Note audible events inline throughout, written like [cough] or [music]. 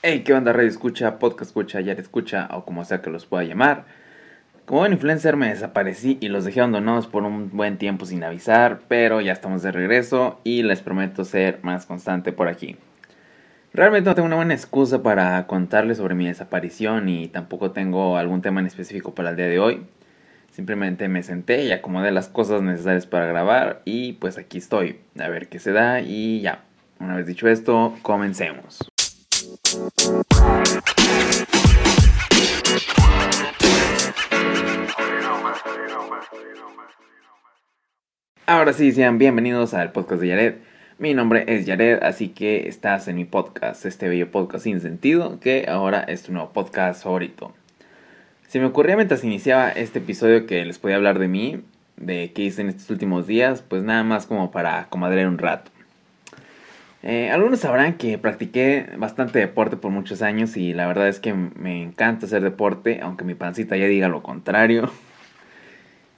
Hey, ¿qué onda, radio escucha, podcast escucha, ya escucha o como sea que los pueda llamar? Como buen influencer me desaparecí y los dejé abandonados por un buen tiempo sin avisar, pero ya estamos de regreso y les prometo ser más constante por aquí. Realmente no tengo una buena excusa para contarles sobre mi desaparición y tampoco tengo algún tema en específico para el día de hoy. Simplemente me senté y acomodé las cosas necesarias para grabar y pues aquí estoy, a ver qué se da y ya. Una vez dicho esto, comencemos. Ahora sí, sean bienvenidos al podcast de Yared. Mi nombre es Yared, así que estás en mi podcast, este bello podcast sin sentido, que ahora es tu nuevo podcast favorito. Se me ocurría mientras iniciaba este episodio que les podía hablar de mí, de qué hice en estos últimos días, pues nada más como para comadrear un rato. Eh, algunos sabrán que practiqué bastante deporte por muchos años y la verdad es que me encanta hacer deporte, aunque mi pancita ya diga lo contrario.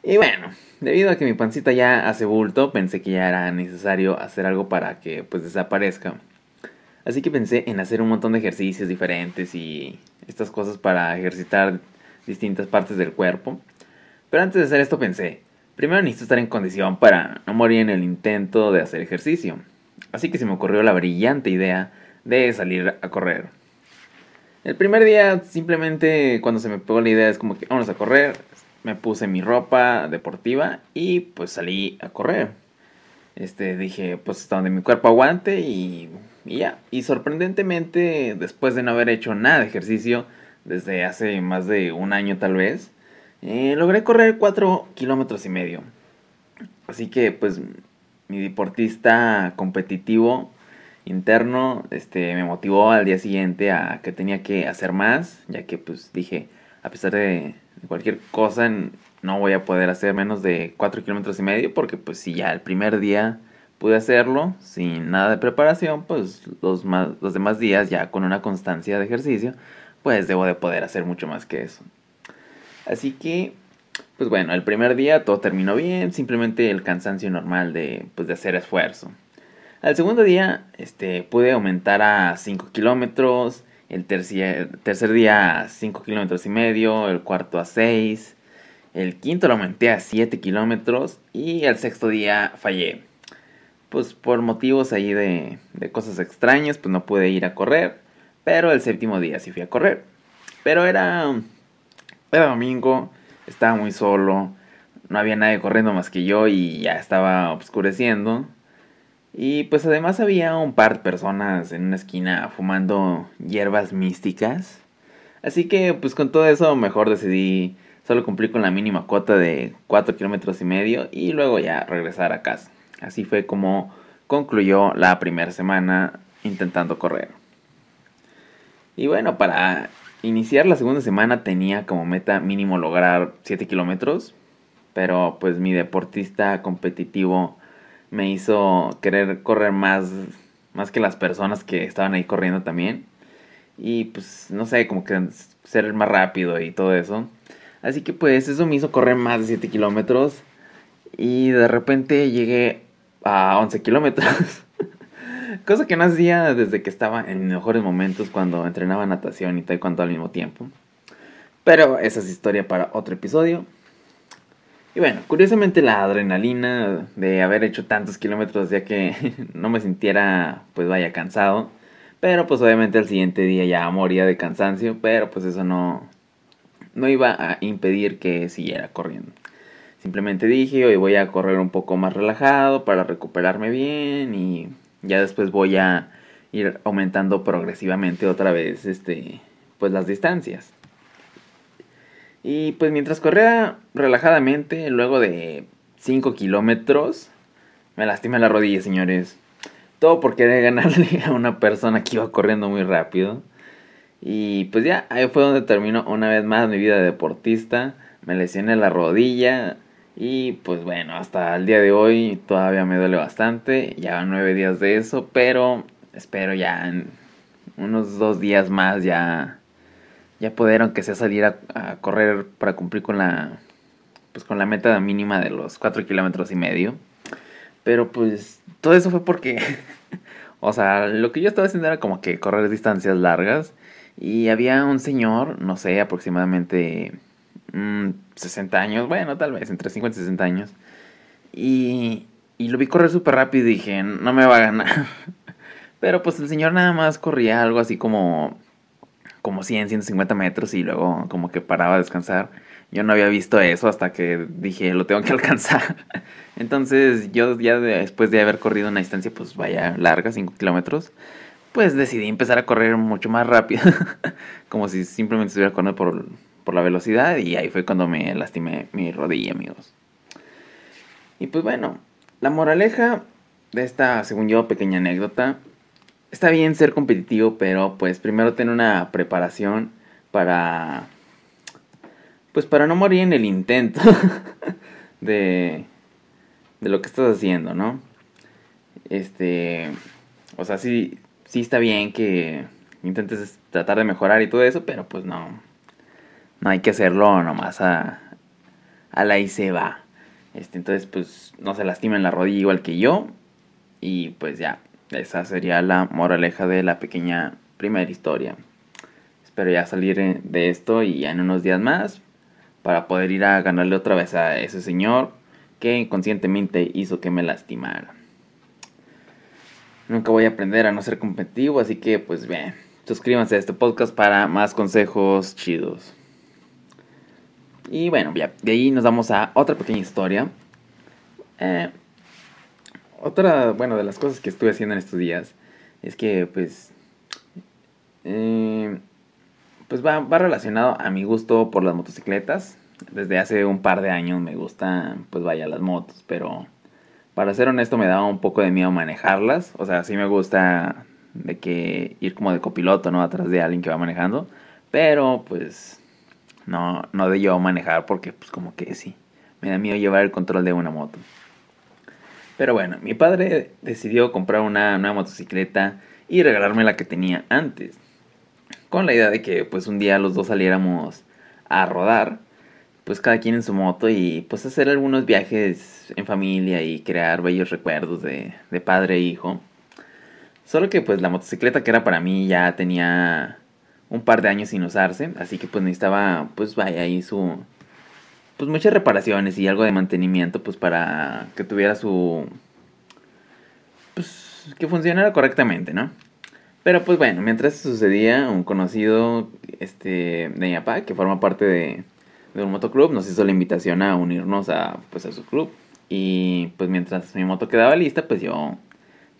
Y bueno, debido a que mi pancita ya hace bulto, pensé que ya era necesario hacer algo para que pues desaparezca. Así que pensé en hacer un montón de ejercicios diferentes y estas cosas para ejercitar distintas partes del cuerpo. Pero antes de hacer esto pensé, primero necesito estar en condición para no morir en el intento de hacer ejercicio. Así que se me ocurrió la brillante idea de salir a correr. El primer día simplemente cuando se me pegó la idea es como que vamos a correr, me puse mi ropa deportiva y pues salí a correr. Este dije pues hasta donde mi cuerpo aguante y, y ya. Y sorprendentemente después de no haber hecho nada de ejercicio, desde hace más de un año tal vez, eh, logré correr 4 kilómetros y medio. Así que pues mi deportista competitivo interno este, me motivó al día siguiente a que tenía que hacer más, ya que pues dije, a pesar de cualquier cosa, no voy a poder hacer menos de 4 kilómetros y medio, porque pues si ya el primer día pude hacerlo sin nada de preparación, pues los, más, los demás días ya con una constancia de ejercicio, pues debo de poder hacer mucho más que eso. Así que, pues bueno, el primer día todo terminó bien, simplemente el cansancio normal de, pues, de hacer esfuerzo. Al segundo día, este, pude aumentar a 5 kilómetros, el tercer, tercer día a 5 kilómetros y medio, el cuarto a 6, el quinto lo aumenté a 7 kilómetros y el sexto día fallé. Pues por motivos ahí de, de cosas extrañas, pues no pude ir a correr. Pero el séptimo día sí fui a correr. Pero era, era domingo, estaba muy solo, no había nadie corriendo más que yo y ya estaba oscureciendo. Y pues además había un par de personas en una esquina fumando hierbas místicas. Así que pues con todo eso mejor decidí solo cumplir con la mínima cuota de 4 kilómetros y medio y luego ya regresar a casa. Así fue como concluyó la primera semana intentando correr. Y bueno, para iniciar la segunda semana tenía como meta mínimo lograr 7 kilómetros. Pero pues mi deportista competitivo me hizo querer correr más, más que las personas que estaban ahí corriendo también. Y pues no sé, como que ser más rápido y todo eso. Así que pues eso me hizo correr más de 7 kilómetros. Y de repente llegué a 11 kilómetros. [laughs] Cosa que no hacía desde que estaba en mis mejores momentos cuando entrenaba natación y taekwondo al mismo tiempo. Pero esa es historia para otro episodio. Y bueno, curiosamente la adrenalina de haber hecho tantos kilómetros ya que [laughs] no me sintiera pues vaya cansado. Pero pues obviamente el siguiente día ya moría de cansancio, pero pues eso no, no iba a impedir que siguiera corriendo. Simplemente dije, hoy voy a correr un poco más relajado para recuperarme bien y ya después voy a ir aumentando progresivamente otra vez este pues las distancias. Y pues mientras corría relajadamente, luego de 5 kilómetros, me lastimé la rodilla, señores. Todo por querer [laughs] ganarle a una persona que iba corriendo muy rápido. Y pues ya, ahí fue donde terminó una vez más mi vida de deportista. Me lesioné la rodilla. Y pues bueno, hasta el día de hoy todavía me duele bastante. Ya nueve días de eso, pero espero ya en unos dos días más ya ya poder aunque sea salir a, a, correr para cumplir con la pues con la meta mínima de los 4 kilómetros y medio pero pues todo eso fue porque [laughs] O sea, lo que yo estaba haciendo era como que correr distancias largas. Y había un señor, no sé, aproximadamente 60 mm, años, bueno, tal vez entre 50 y 60 años. Y, y lo vi correr súper rápido dije, no me va a ganar. [laughs] Pero pues el señor nada más corría algo así como, como 100, 150 metros y luego como que paraba a descansar. Yo no había visto eso hasta que dije, lo tengo que [laughs] alcanzar. Entonces yo ya después de haber corrido una distancia pues vaya larga, 5 kilómetros, pues decidí empezar a correr mucho más rápido. [laughs] como si simplemente estuviera corriendo por, por la velocidad y ahí fue cuando me lastimé mi rodilla, amigos. Y pues bueno, la moraleja de esta, según yo, pequeña anécdota, está bien ser competitivo, pero pues primero tener una preparación para pues para no morir en el intento [laughs] de, de lo que estás haciendo, ¿no? Este, o sea, sí, sí está bien que intentes tratar de mejorar y todo eso, pero pues no, no hay que hacerlo nomás a, a la y se va. Este, entonces, pues no se lastimen la rodilla igual que yo. Y pues ya, esa sería la moraleja de la pequeña primera historia. Espero ya salir de esto y ya en unos días más para poder ir a ganarle otra vez a ese señor que inconscientemente hizo que me lastimara. Nunca voy a aprender a no ser competitivo, así que pues bien, suscríbanse a este podcast para más consejos chidos. Y bueno, ya, de ahí nos vamos a otra pequeña historia. Eh, otra, bueno, de las cosas que estuve haciendo en estos días es que pues... Eh, pues va, va relacionado a mi gusto por las motocicletas. Desde hace un par de años me gustan, pues vaya, las motos, pero para ser honesto me daba un poco de miedo manejarlas. O sea, sí me gusta de que ir como de copiloto, ¿no? Atrás de alguien que va manejando. Pero pues no, no de yo manejar porque pues como que sí, me da miedo llevar el control de una moto. Pero bueno, mi padre decidió comprar una nueva motocicleta y regalarme la que tenía antes con la idea de que pues un día los dos saliéramos a rodar, pues cada quien en su moto y pues hacer algunos viajes en familia y crear bellos recuerdos de, de padre e hijo. Solo que pues la motocicleta que era para mí ya tenía un par de años sin usarse, así que pues necesitaba pues vaya ahí su pues muchas reparaciones y algo de mantenimiento pues para que tuviera su pues que funcionara correctamente, ¿no? Pero pues bueno, mientras sucedía, un conocido este, de mi papá, que forma parte de, un motoclub, nos hizo la invitación a unirnos a, pues, a su club. Y pues mientras mi moto quedaba lista, pues yo,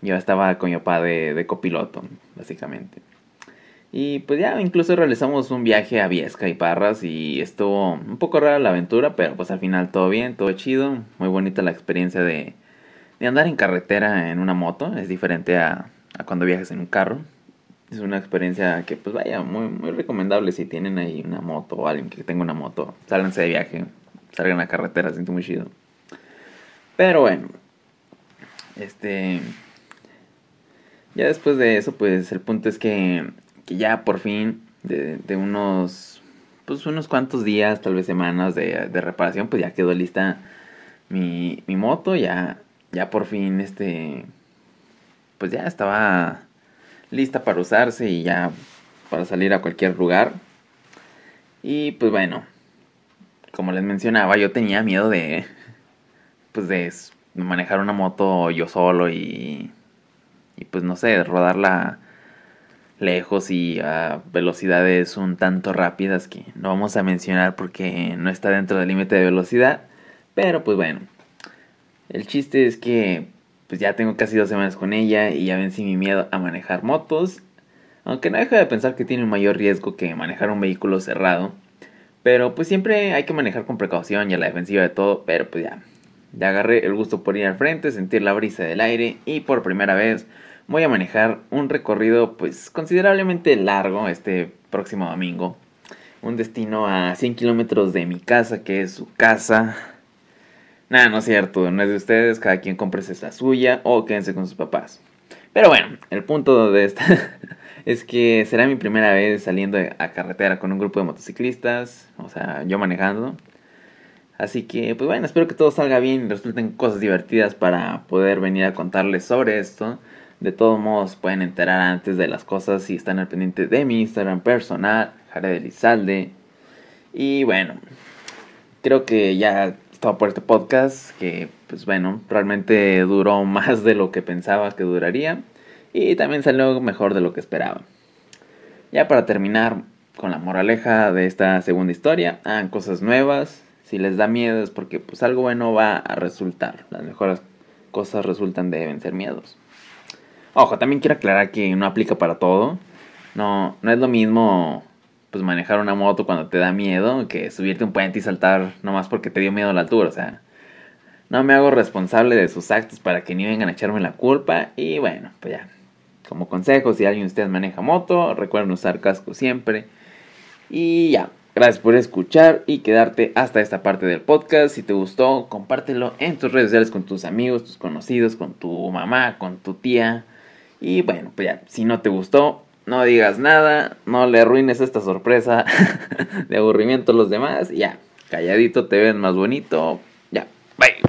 yo estaba con mi papá de, de copiloto, básicamente. Y pues ya incluso realizamos un viaje a Viesca y Parras y estuvo un poco rara la aventura, pero pues al final todo bien, todo chido. Muy bonita la experiencia de, de andar en carretera en una moto, es diferente a, a cuando viajes en un carro. Es una experiencia que, pues vaya, muy, muy recomendable si tienen ahí una moto o alguien que tenga una moto. Sálganse de viaje, salgan a carretera, siento muy chido. Pero bueno, este. Ya después de eso, pues el punto es que, que ya por fin, de, unos. Pues unos cuantos días, tal vez semanas de, reparación, pues ya quedó lista mi, mi moto. Ya, ya por fin, este pues ya estaba lista para usarse y ya para salir a cualquier lugar. Y pues bueno, como les mencionaba, yo tenía miedo de pues de manejar una moto yo solo y y pues no sé, rodarla lejos y a velocidades un tanto rápidas que no vamos a mencionar porque no está dentro del límite de velocidad, pero pues bueno. El chiste es que pues ya tengo casi dos semanas con ella y ya vencí mi miedo a manejar motos. Aunque no dejo de pensar que tiene un mayor riesgo que manejar un vehículo cerrado. Pero pues siempre hay que manejar con precaución y a la defensiva de todo. Pero pues ya, ya agarré el gusto por ir al frente, sentir la brisa del aire y por primera vez voy a manejar un recorrido pues considerablemente largo este próximo domingo. Un destino a 100 kilómetros de mi casa, que es su casa. Nada, no es cierto, no es de ustedes, cada quien compre la suya o quédense con sus papás. Pero bueno, el punto de esta [laughs] es que será mi primera vez saliendo a carretera con un grupo de motociclistas, o sea, yo manejando. Así que, pues bueno, espero que todo salga bien y resulten cosas divertidas para poder venir a contarles sobre esto. De todos modos, pueden enterar antes de las cosas si están al pendiente de mi Instagram personal, Jared Elizalde. Y bueno, creo que ya estaba por este podcast, que pues bueno, realmente duró [laughs] más de lo que pensaba que duraría. Y también salió mejor de lo que esperaba. Ya para terminar con la moraleja de esta segunda historia, hagan cosas nuevas. Si les da miedo es porque pues algo bueno va a resultar. Las mejores cosas resultan de vencer miedos. Ojo, también quiero aclarar que no aplica para todo. No, no es lo mismo pues manejar una moto cuando te da miedo que subirte un puente y saltar nomás porque te dio miedo la altura. O sea, no me hago responsable de sus actos para que ni vengan a echarme la culpa. Y bueno, pues ya. Como consejo, si alguien de ustedes maneja moto, recuerden usar casco siempre. Y ya. Gracias por escuchar y quedarte hasta esta parte del podcast. Si te gustó, compártelo en tus redes sociales con tus amigos, tus conocidos, con tu mamá, con tu tía. Y bueno, pues ya, si no te gustó, no digas nada, no le arruines esta sorpresa [laughs] de aburrimiento a los demás. Ya, calladito te ves más bonito. Ya, bye.